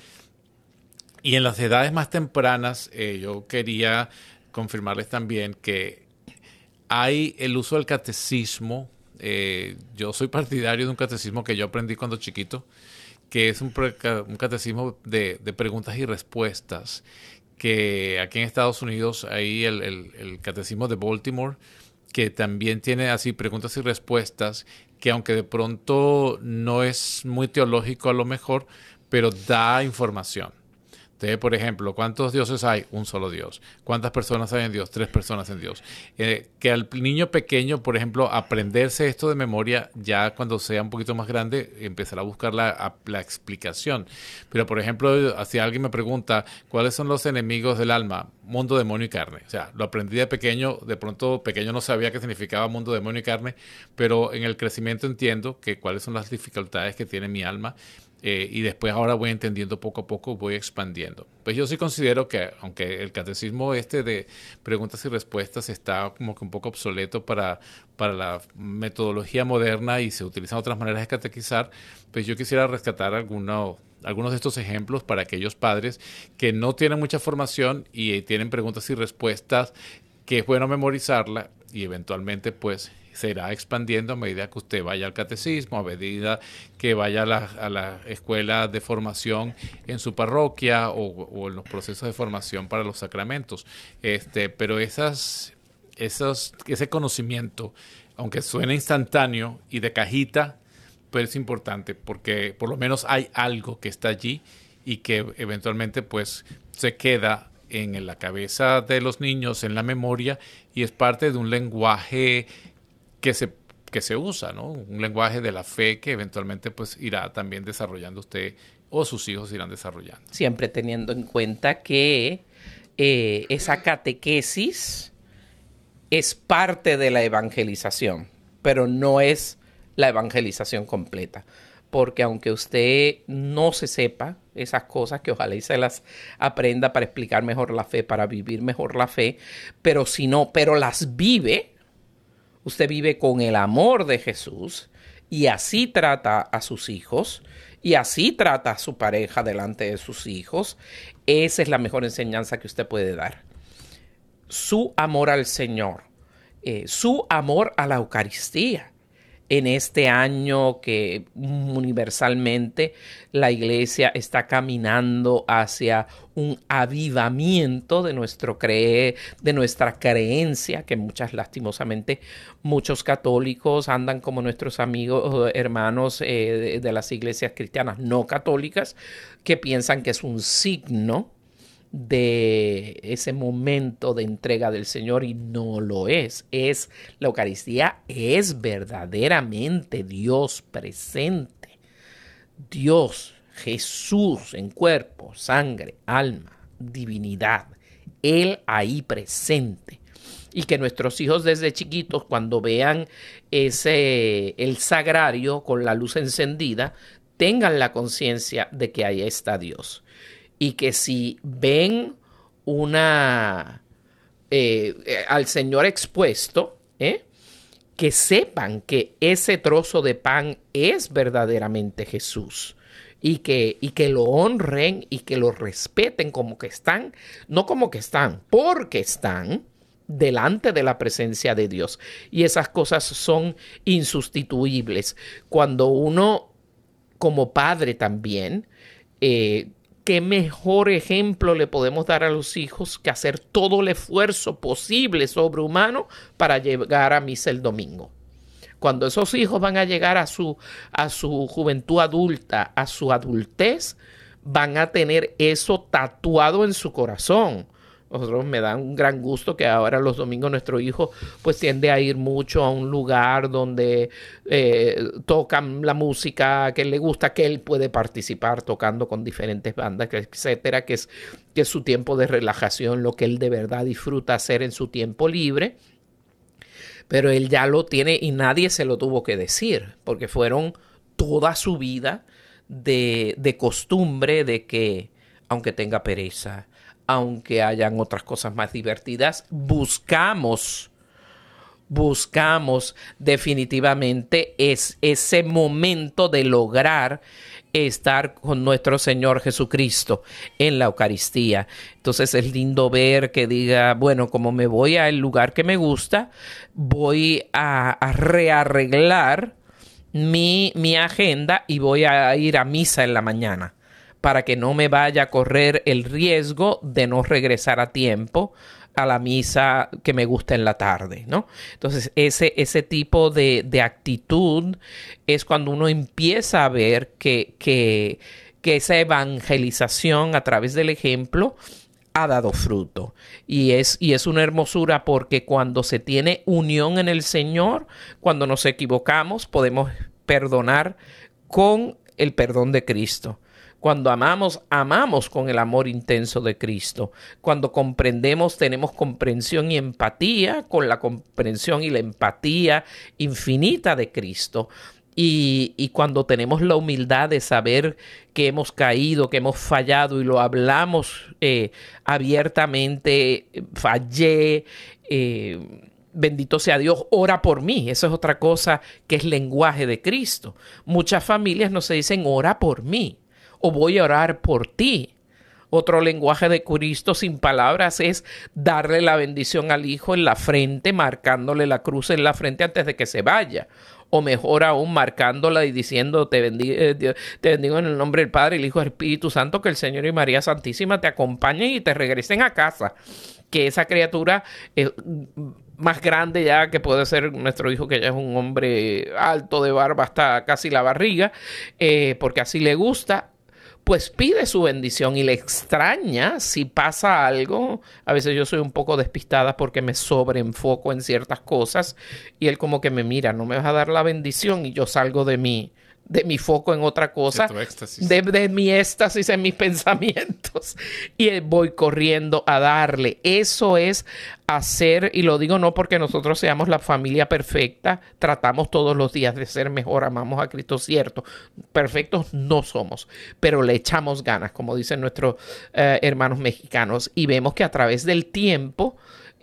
Y en las edades más tempranas, eh, yo quería confirmarles también que hay el uso del catecismo. Eh, yo soy partidario de un catecismo que yo aprendí cuando chiquito, que es un, catecismo de, preguntas y respuestas, que aquí en Estados Unidos hay el, catecismo de Baltimore, que también tiene así preguntas y respuestas, que aunque de pronto no es muy teológico a lo mejor, pero da información por ejemplo, ¿cuántos dioses hay? Un solo Dios. ¿Cuántas personas hay en Dios? Tres personas en Dios. Eh, que al niño pequeño, por ejemplo, aprenderse esto de memoria, ya cuando sea un poquito más grande, empezará a buscar la, la explicación. Pero, por ejemplo, si alguien me pregunta, ¿cuáles son los enemigos del alma? Mundo, demonio y carne. O sea, lo aprendí de pequeño, de pronto pequeño no sabía qué significaba mundo, demonio y carne, pero en el crecimiento entiendo que cuáles son las dificultades que tiene mi alma eh, y después ahora voy entendiendo poco a poco, voy expandiendo. Pues yo sí considero que, aunque el catecismo este de preguntas y respuestas está como que un poco obsoleto para, para la metodología moderna y se utilizan otras maneras de catequizar, pues yo quisiera rescatar algunos algunos de estos ejemplos para aquellos padres que no tienen mucha formación y tienen preguntas y respuestas que es bueno memorizarla y eventualmente pues se irá expandiendo a medida que usted vaya al catecismo, a medida que vaya a la, escuela de formación en su parroquia o, en los procesos de formación para los sacramentos. Este, pero esas, ese conocimiento, aunque suene instantáneo y de cajita, pues es importante porque por lo menos hay algo que está allí y que eventualmente pues se queda en la cabeza de los niños, en la memoria, y es parte de un lenguaje que se, que se usa, ¿no? Un lenguaje de la fe que eventualmente pues irá también desarrollando usted o sus hijos irán desarrollando. Siempre teniendo en cuenta que eh, esa catequesis es parte de la evangelización, pero no es la evangelización completa. Porque aunque usted no se sepa esas cosas, que ojalá y se las aprenda para explicar mejor la fe, para vivir mejor la fe, pero si no, pero las vive, usted vive con el amor de Jesús y así trata a sus hijos y así trata a su pareja delante de sus hijos, esa es la mejor enseñanza que usted puede dar. Su amor al Señor, eh, su amor a la Eucaristía en este año que universalmente la iglesia está caminando hacia un avivamiento de nuestro creer, de nuestra creencia, que muchas lastimosamente muchos católicos andan como nuestros amigos, hermanos eh, de las iglesias cristianas no católicas, que piensan que es un signo de ese momento de entrega del Señor y no lo es. Es la Eucaristía es verdaderamente Dios presente. Dios, Jesús en cuerpo, sangre, alma, divinidad. Él ahí presente. Y que nuestros hijos desde chiquitos cuando vean ese el sagrario con la luz encendida tengan la conciencia de que ahí está Dios y que si ven una eh, al Señor expuesto, ¿eh? que sepan que ese trozo de pan es verdaderamente Jesús y que, y que lo honren y que lo respeten como que están, no como que están, porque están delante de la presencia de Dios. Y esas cosas son insustituibles. Cuando uno, como padre también, eh, qué mejor ejemplo le podemos dar a los hijos que hacer todo el esfuerzo posible sobrehumano para llegar a misa el domingo. Cuando esos hijos van a llegar a su, a su juventud adulta, a su adultez, van a tener eso tatuado en su corazón. Nosotros me da un gran gusto que ahora los domingos nuestro hijo pues tiende a ir mucho a un lugar donde eh, tocan la música que le gusta, que él puede participar tocando con diferentes bandas, etcétera, que es, que es su tiempo de relajación, lo que él de verdad disfruta hacer en su tiempo libre. Pero él ya lo tiene y nadie se lo tuvo que decir, porque fueron toda su vida de, de costumbre de que, aunque tenga pereza, aunque hayan otras cosas más divertidas, buscamos, buscamos definitivamente es ese momento de lograr estar con nuestro Señor Jesucristo en la Eucaristía. Entonces es lindo ver que diga, bueno, como me voy al lugar que me gusta, voy a, a rearreglar mi, mi agenda y voy a ir a misa en la mañana para que no me vaya a correr el riesgo de no regresar a tiempo a la misa que me gusta en la tarde, ¿no? Entonces, ese, ese tipo de, actitud es cuando uno empieza a ver que, que, que esa evangelización a través del ejemplo ha dado fruto. Y es, y es una hermosura porque cuando se tiene unión en el Señor, cuando nos equivocamos, podemos perdonar con el perdón de Cristo. Cuando amamos, amamos con el amor intenso de Cristo. Cuando comprendemos, tenemos comprensión y empatía con la comprensión y la empatía infinita de Cristo. Y, cuando tenemos la humildad de saber que hemos caído, que hemos fallado y lo hablamos eh, abiertamente, fallé, eh, bendito sea Dios, ora por mí. Eso es otra cosa que es lenguaje de Cristo. Muchas familias no se dicen ora por mí o voy a orar por ti. Otro lenguaje de Cristo sin palabras es darle la bendición al Hijo en la frente, marcándole la cruz en la frente antes de que se vaya. O mejor aún, marcándola y diciendo, te bendigo, eh, te bendigo en el nombre del Padre, el Hijo el Espíritu Santo, que el Señor y María Santísima te acompañen y te regresen a casa. Que esa criatura es más grande ya que puede ser nuestro hijo que ya es un hombre alto de barba hasta casi la barriga, eh, porque así le gusta, pues pide su bendición y le extraña si pasa algo. A veces yo soy un poco despistada porque me sobreenfoco en ciertas cosas y él como que me mira, no me vas a dar la bendición y yo salgo de mí de mi foco en otra cosa, de, de, mi éxtasis en mis [laughs] pensamientos. Y voy corriendo a darle. Eso es hacer, y lo digo no porque nosotros seamos la familia perfecta, tratamos todos los días de ser mejor, amamos a Cristo, cierto, perfectos no somos, pero le echamos ganas, como dicen nuestros eh, hermanos mexicanos, y vemos que a través del tiempo,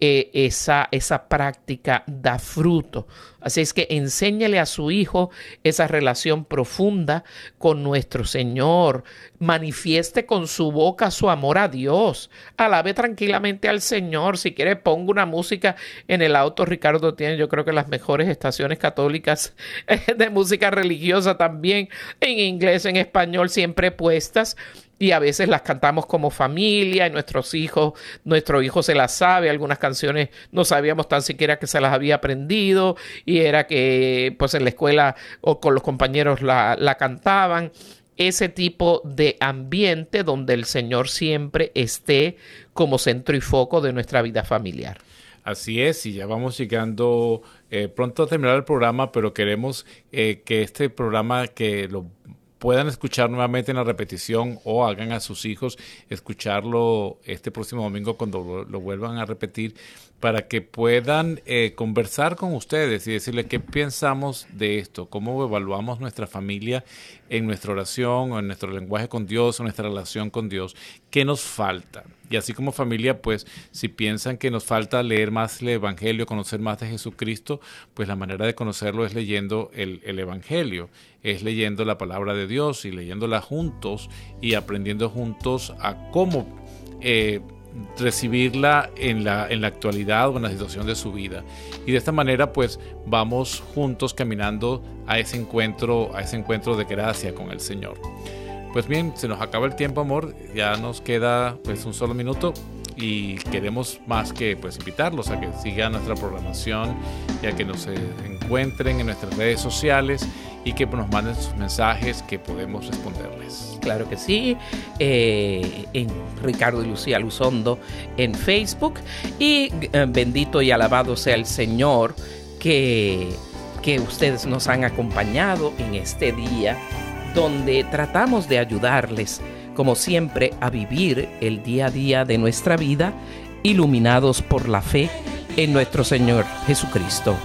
eh, esa, esa práctica da fruto. Así es que enséñale a su hijo esa relación profunda con nuestro Señor. Manifieste con su boca su amor a Dios. Alabe tranquilamente al Señor. Si quiere, ponga una música en el auto. Ricardo tiene, yo creo que las mejores estaciones católicas [laughs] de música religiosa también, en inglés, en español, siempre puestas y a veces las cantamos como familia y nuestros hijos, nuestro hijo se las sabe, algunas canciones no sabíamos tan siquiera que se las había aprendido y era que pues en la escuela o con los compañeros la, la cantaban. Ese tipo de ambiente donde el Señor siempre esté como centro y foco de nuestra vida familiar. Así es, y ya vamos llegando eh, pronto a terminar el programa, pero queremos eh, que este programa que lo puedan escuchar nuevamente en la repetición o hagan a sus hijos escucharlo este próximo domingo cuando lo, vuelvan a repetir para que puedan eh, conversar con ustedes y decirles qué pensamos de esto, cómo evaluamos nuestra familia en nuestra oración o en nuestro lenguaje con Dios o nuestra relación con Dios, ¿qué nos falta? Y así como familia, pues si piensan que nos falta leer más el Evangelio, conocer más de Jesucristo, pues la manera de conocerlo es leyendo el, Evangelio, es leyendo la palabra de Dios y leyéndola juntos y aprendiendo juntos a cómo eh, recibirla en la, en la actualidad o en la situación de su vida. Y de esta manera pues vamos juntos caminando a ese encuentro, a ese encuentro de gracia con el Señor. Pues bien, se nos acaba el tiempo, amor. Ya nos queda pues un solo minuto y queremos más que pues invitarlos a que sigan nuestra programación y a que nos encuentren en nuestras redes sociales y que nos manden sus mensajes que podemos responderles. Claro que sí, eh, en Ricardo y Lucía Luzondo en Facebook y eh, bendito y alabado sea el Señor que, que ustedes nos han acompañado en este día donde tratamos de ayudarles como siempre a vivir el día a día de nuestra vida iluminados por la fe en nuestro Señor Jesucristo.